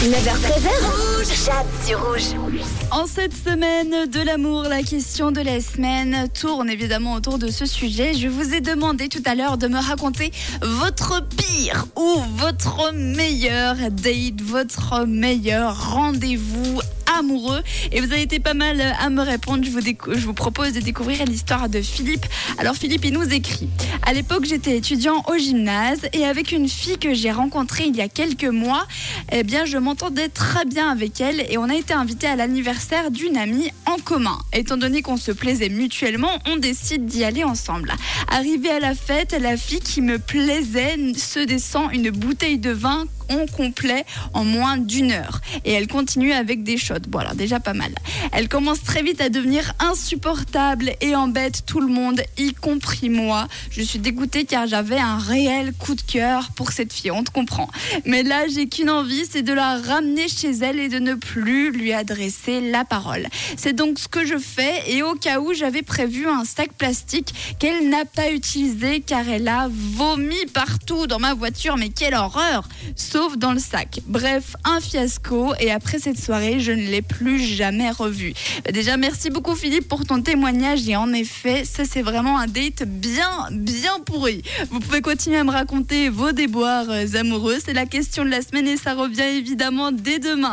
9h13h, Jade sur rouge. En cette semaine de l'amour, la question de la semaine tourne évidemment autour de ce sujet. Je vous ai demandé tout à l'heure de me raconter votre pire ou votre meilleur date, votre meilleur rendez-vous amoureux. Et vous avez été pas mal à me répondre. Je vous, décou- je vous propose de découvrir l'histoire de Philippe. Alors Philippe, il nous écrit. À l'époque, j'étais étudiant au gymnase et avec une fille que j'ai rencontrée il y a quelques mois, eh bien, je m'entendais très bien avec elle et on a été invité à l'anniversaire d'une amie en commun. Étant donné qu'on se plaisait mutuellement, on décide d'y aller ensemble. Arrivé à la fête, la fille qui me plaisait se descend une bouteille de vin en complet en moins d'une heure. Et elle continue avec des shots. Bon, alors déjà pas mal. Elle commence très vite à devenir insupportable et embête tout le monde, y compris moi. Je suis dégoûtée car j'avais un réel coup de cœur pour cette fille, on te comprend. Mais là, j'ai qu'une envie, c'est de la ramener chez elle et de ne plus lui adresser la parole. C'est donc ce que je fais et au cas où j'avais prévu un sac plastique qu'elle n'a pas utilisé car elle a vomi partout dans ma voiture, mais quelle horreur dans le sac. Bref, un fiasco et après cette soirée, je ne l'ai plus jamais revue. Bah, Déjà, merci beaucoup Philippe pour ton témoignage et en effet, ça c'est vraiment un date bien, bien pourri. Vous pouvez continuer à me raconter vos déboires euh, amoureux, c'est la question de la semaine et ça revient évidemment dès demain.